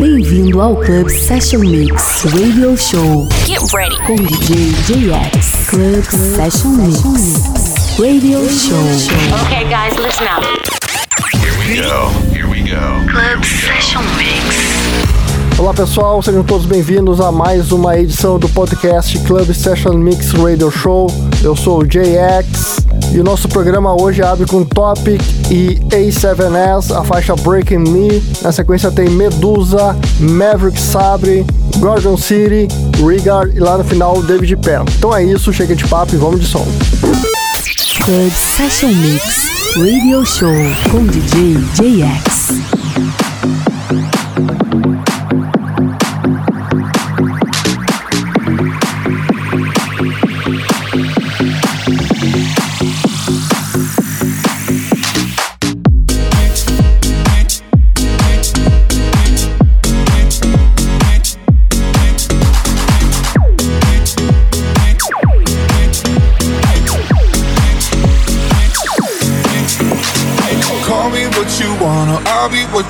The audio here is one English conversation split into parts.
Bem-vindo ao Club Session Mix Radio Show. Get ready. Com DJ JX. Club Session Mix Radio Show. Okay, guys, listen up. Here we go. Here we go. Club Session Mix. Olá pessoal, sejam todos bem-vindos a mais uma edição do podcast Club Session Mix Radio Show. Eu sou o JX e o nosso programa hoje abre com Topic e A7S, a faixa Breaking Me. Na sequência tem Medusa, Maverick Sabre, Gordon City, Rigard e lá no final David Penn. Então é isso, chega de papo e vamos de som. Club Session Mix Radio Show com DJ JX.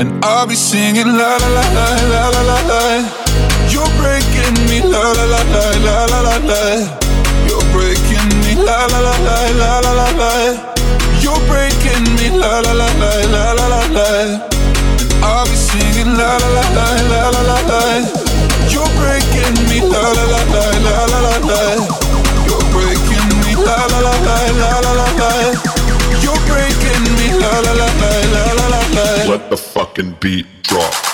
And I'll be singing la la la la la la la la. You're breaking me la la la la la la la la. You're breaking me la la la la la la la la. You're breaking me la la la la la la la la. I'll be singing la la la la la la la la. You're breaking me la la la la la la la la. You're breaking me la la la la la la la Let the fucking beat drop.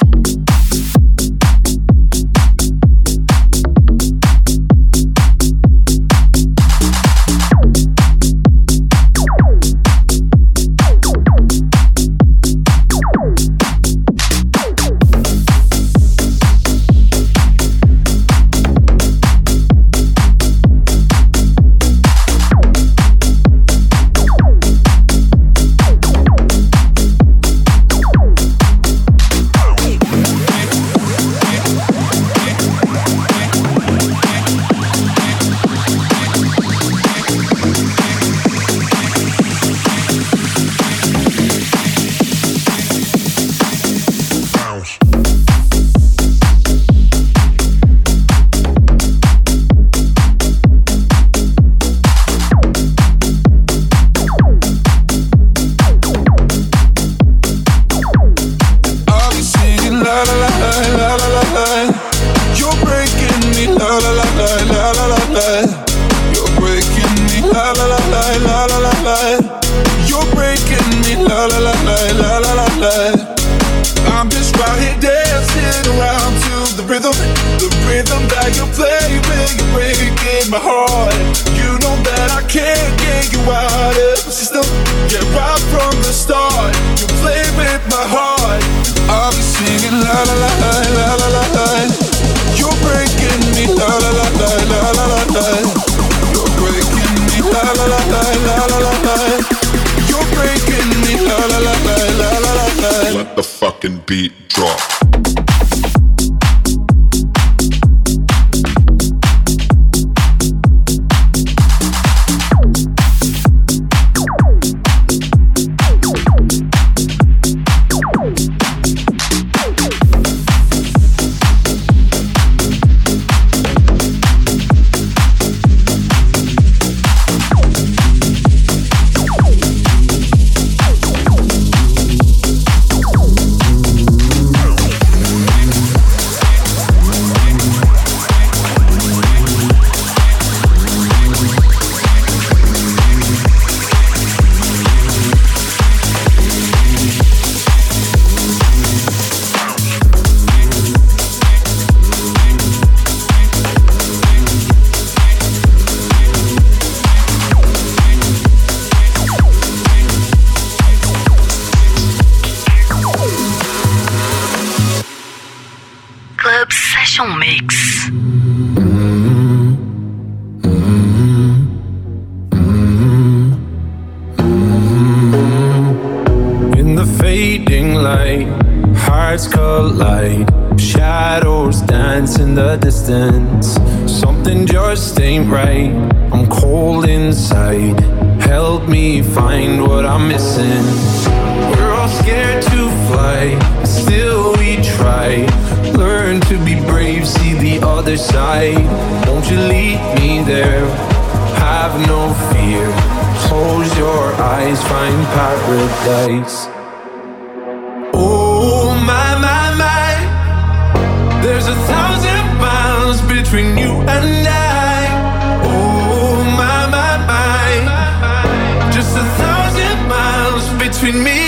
fucking beat. The distance. Something just ain't right. I'm cold inside. Help me find what I'm missing. We're all scared to fly, still we try. Learn to be brave, see the other side. Won't you lead me there? Have no fear. Close your eyes, find paradise. Oh my my my, there's a thousand miles between you and I. Oh my my my, just a thousand miles between me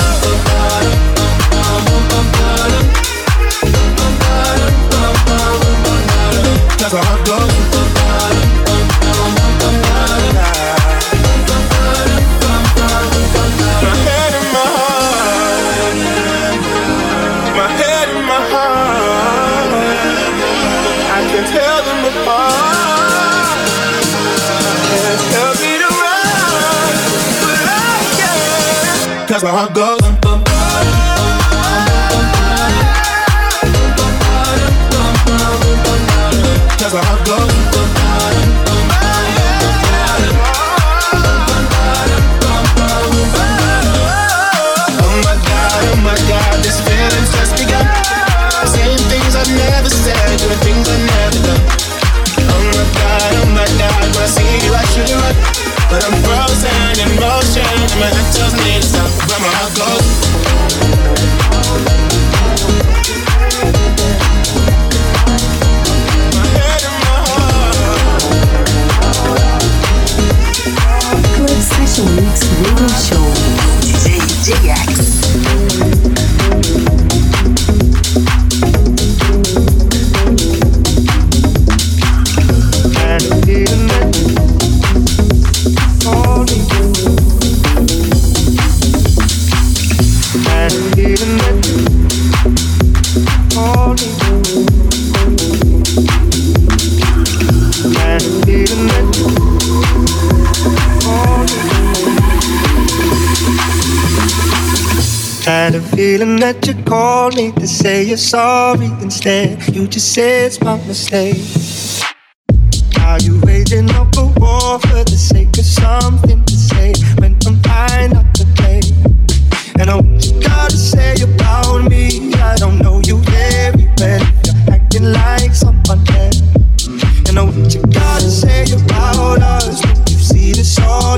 I go say you're sorry instead. You just say it's my mistake. Are you waging up a war for the sake of something to say when I'm fine not to play? And I what you gotta say about me. I don't know you very well. You're acting like someone else. And I what you gotta say about us. You see this all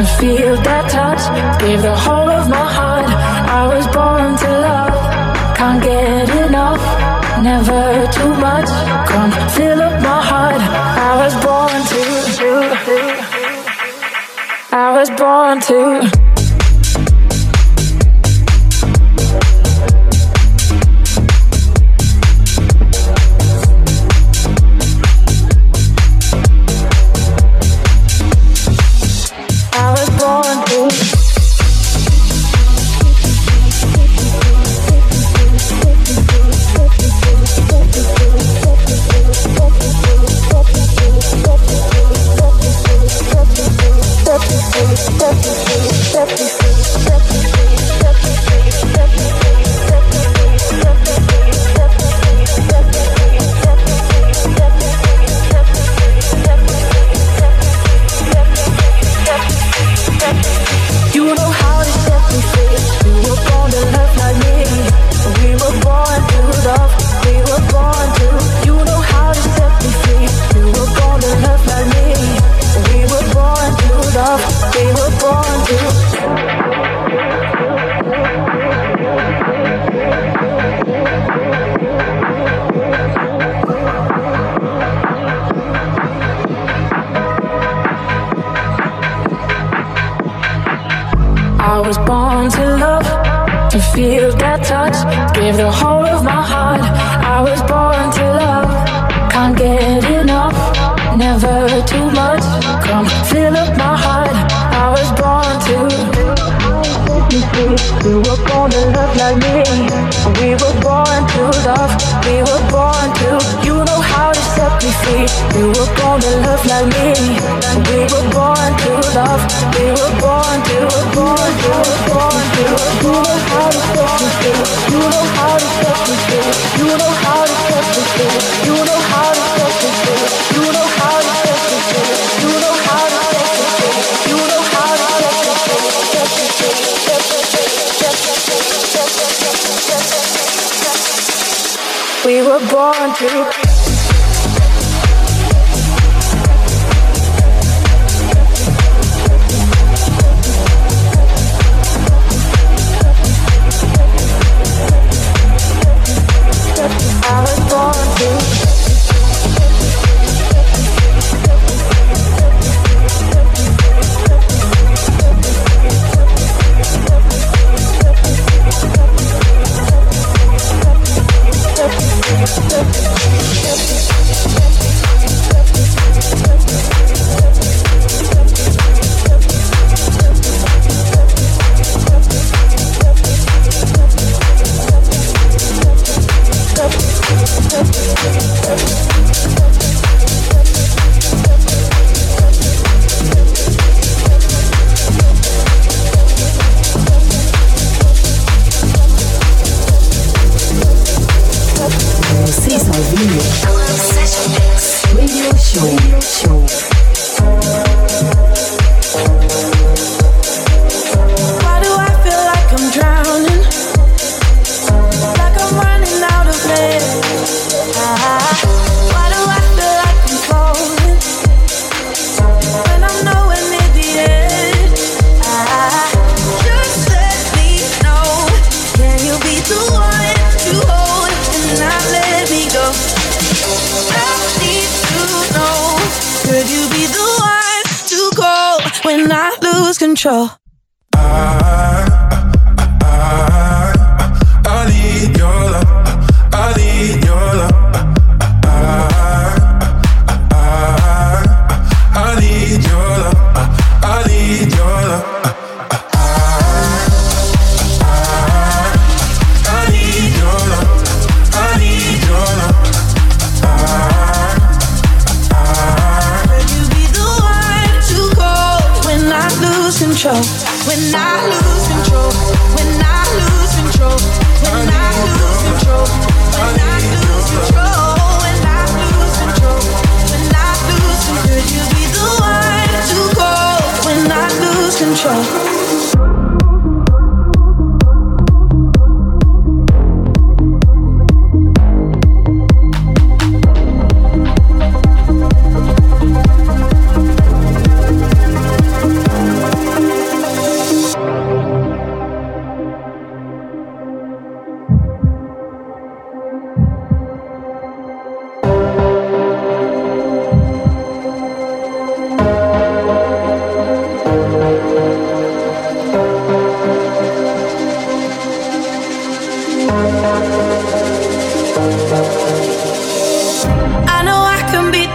To feel that touch, give the whole of my heart. I was born to love, can't get enough, never too much. Come fill up my heart. I was born to, I was born to. were born to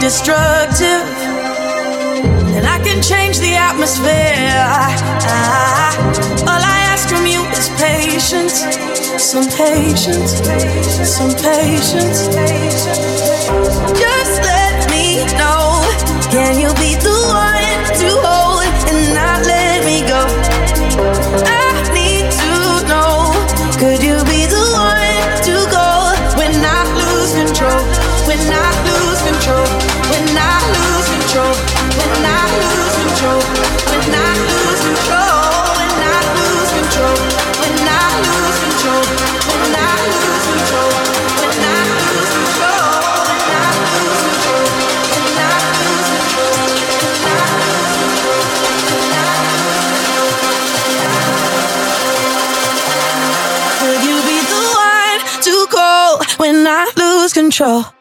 destructive, and I can change the atmosphere. I, I, all I ask from you is patience, some patience, some patience. Just let me know. Can you be the one to hold? lose control.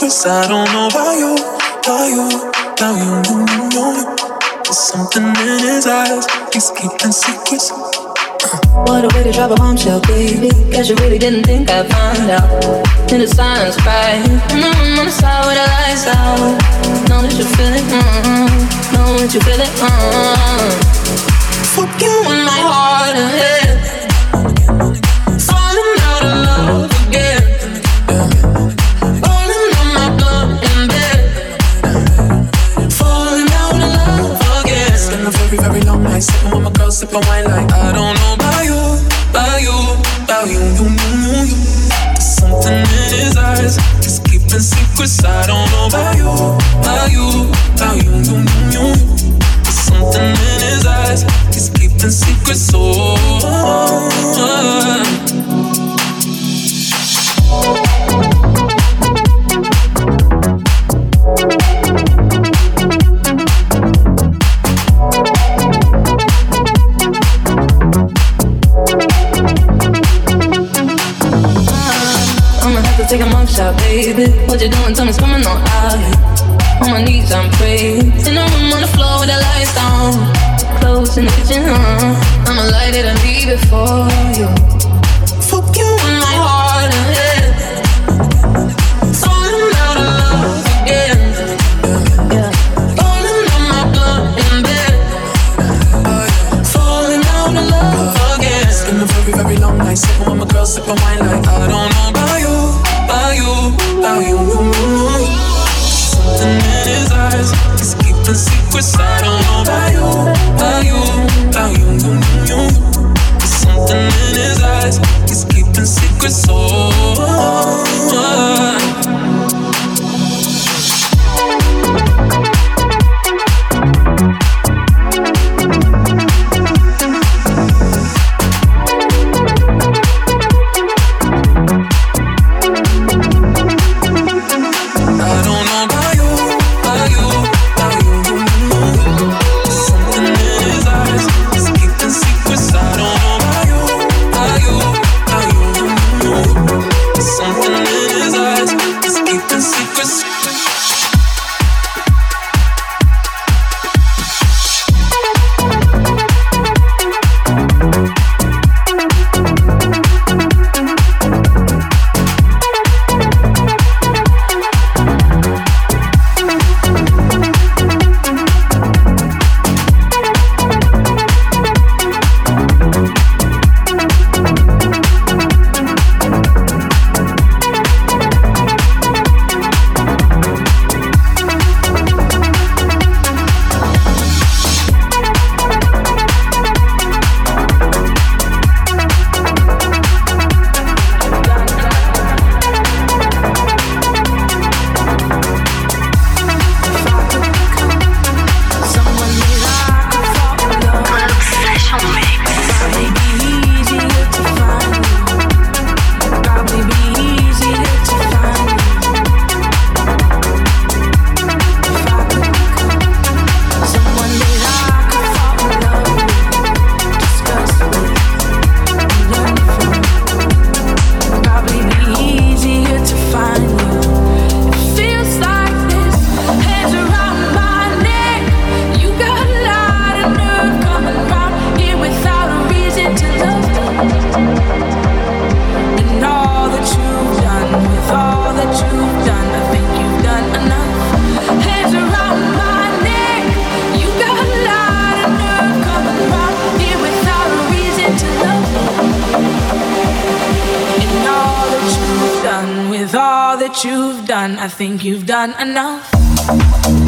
Secrets. I don't know about you, about you, about you, you, you, you. There's something in his eyes. He's keeping secrets. What a way to drop a bombshell, baby. Guess you really didn't think I'd find out. In the silence, right? Mm-hmm, on the side with the lights out. Know that you feel it, mm-hmm. Know that you feel it, mm-hmm. Fuck you in my heart and head. Sipping wine like I don't know about you, about you, about you, you, you, you, you. There's something in his eyes. He's keeping secrets. I don't know about you, about you, about you, you, you, you. There's something in his eyes. He's keeping secrets. Oh. I'ma baby. What you doing? Tell me, on out. On my knees, I'm praying. In the room on the floor with the lights down. Clothes in the kitchen, huh? I'ma light it and leave it for you. Fuck you in my heart and. Falling out of love again. Very, very long night. With my girl, sipping wine like I don't keeping secrets. Done enough.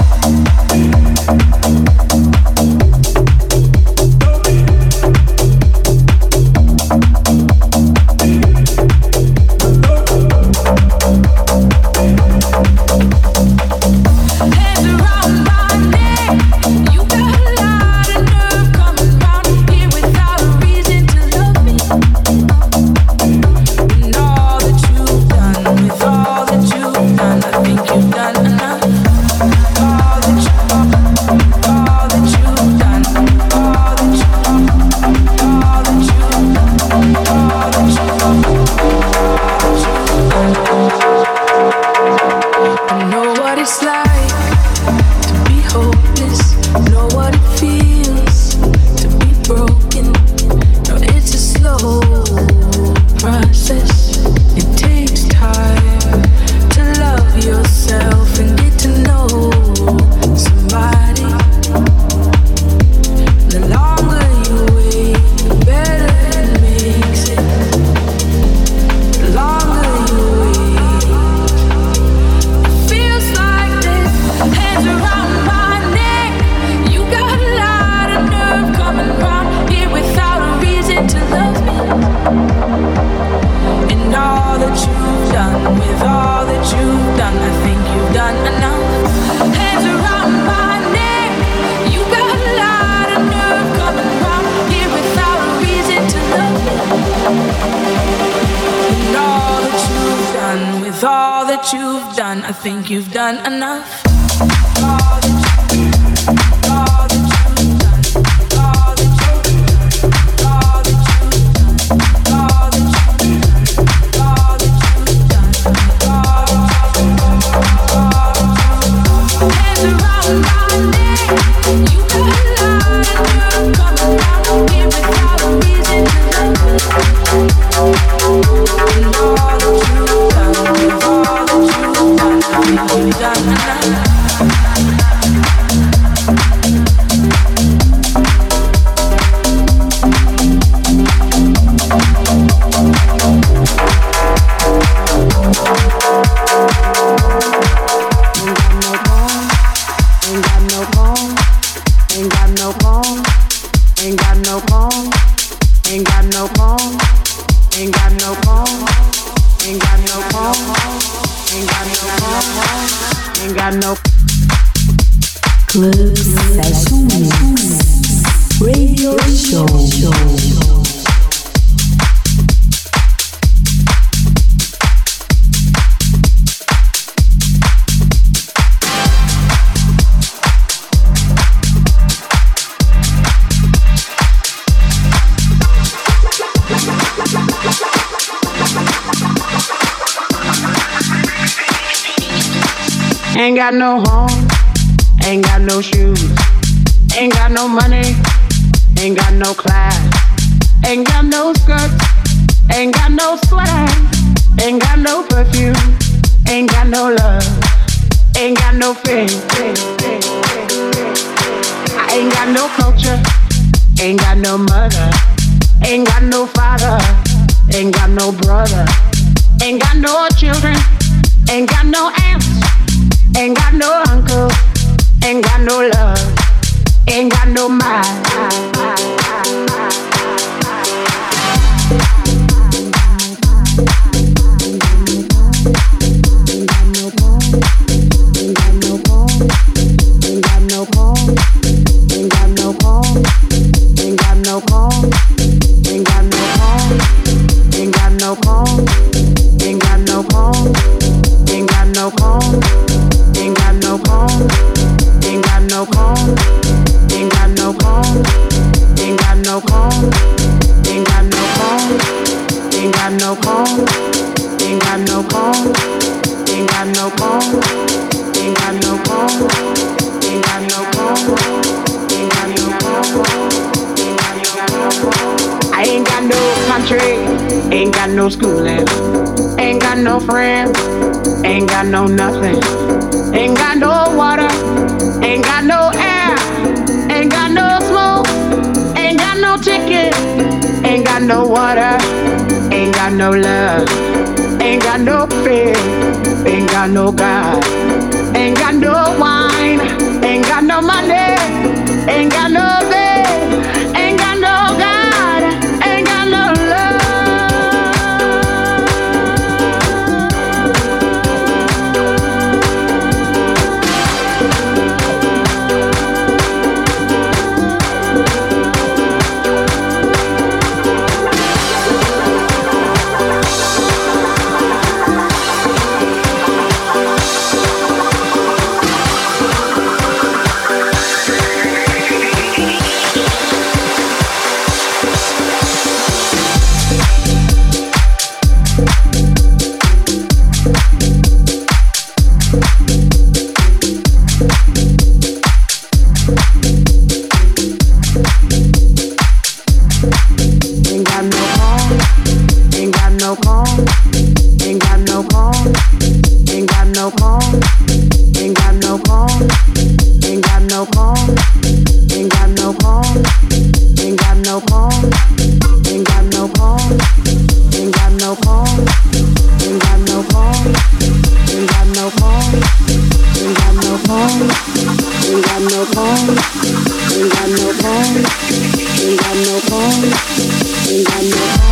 Ain't got no home, ain't got no shoes, ain't got no money, ain't got no class, ain't got no skirts, ain't got no swag, ain't got no perfume, ain't got no love, ain't got no faith. I ain't got no culture, ain't got no mother, ain't got no father, ain't got no brother, ain't got no children, ain't got no aunts. Ain't got no uncle, ain't got no love, ain't got no mind. Ain't got no call, ain't got no call, ain't got no call, ain't got no call, ain't got no call, ain't got no home. I'm ain't got no.